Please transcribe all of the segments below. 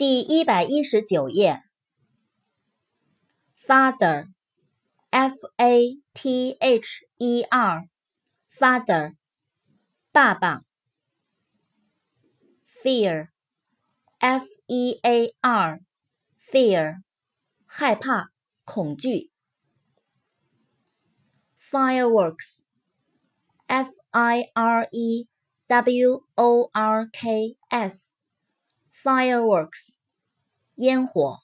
第一百一十九页。Father，F A T H E R，Father，爸爸。Fear，F E A R，Fear，害怕、恐惧。Fireworks，F I R E W O R K S，Fireworks。烟火，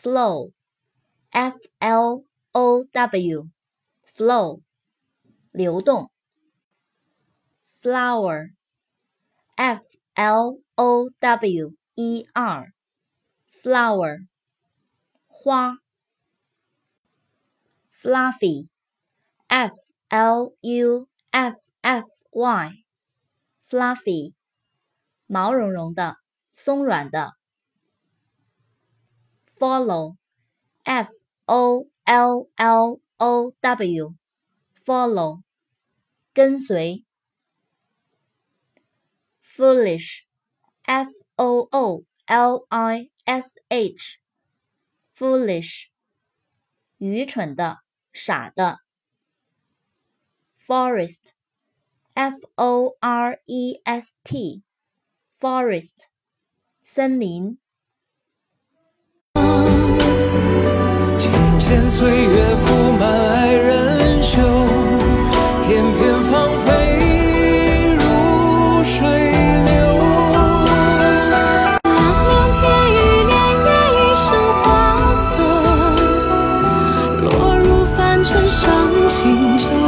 flow，f l o w，flow，流动，flower，f l o w e r，flower，花，fluffy，f l u f f y，fluffy，毛茸茸的。 松软的，follow，f o l l o w，follow，跟随，foolish，f o o l i s h，foolish，愚蠢的，傻的，forest，f o r e s t，forest。 森林，浅浅岁月拂满爱人袖，翩翩芳菲如水流。凉凉天雨，潋滟一身花色，落入凡尘伤情。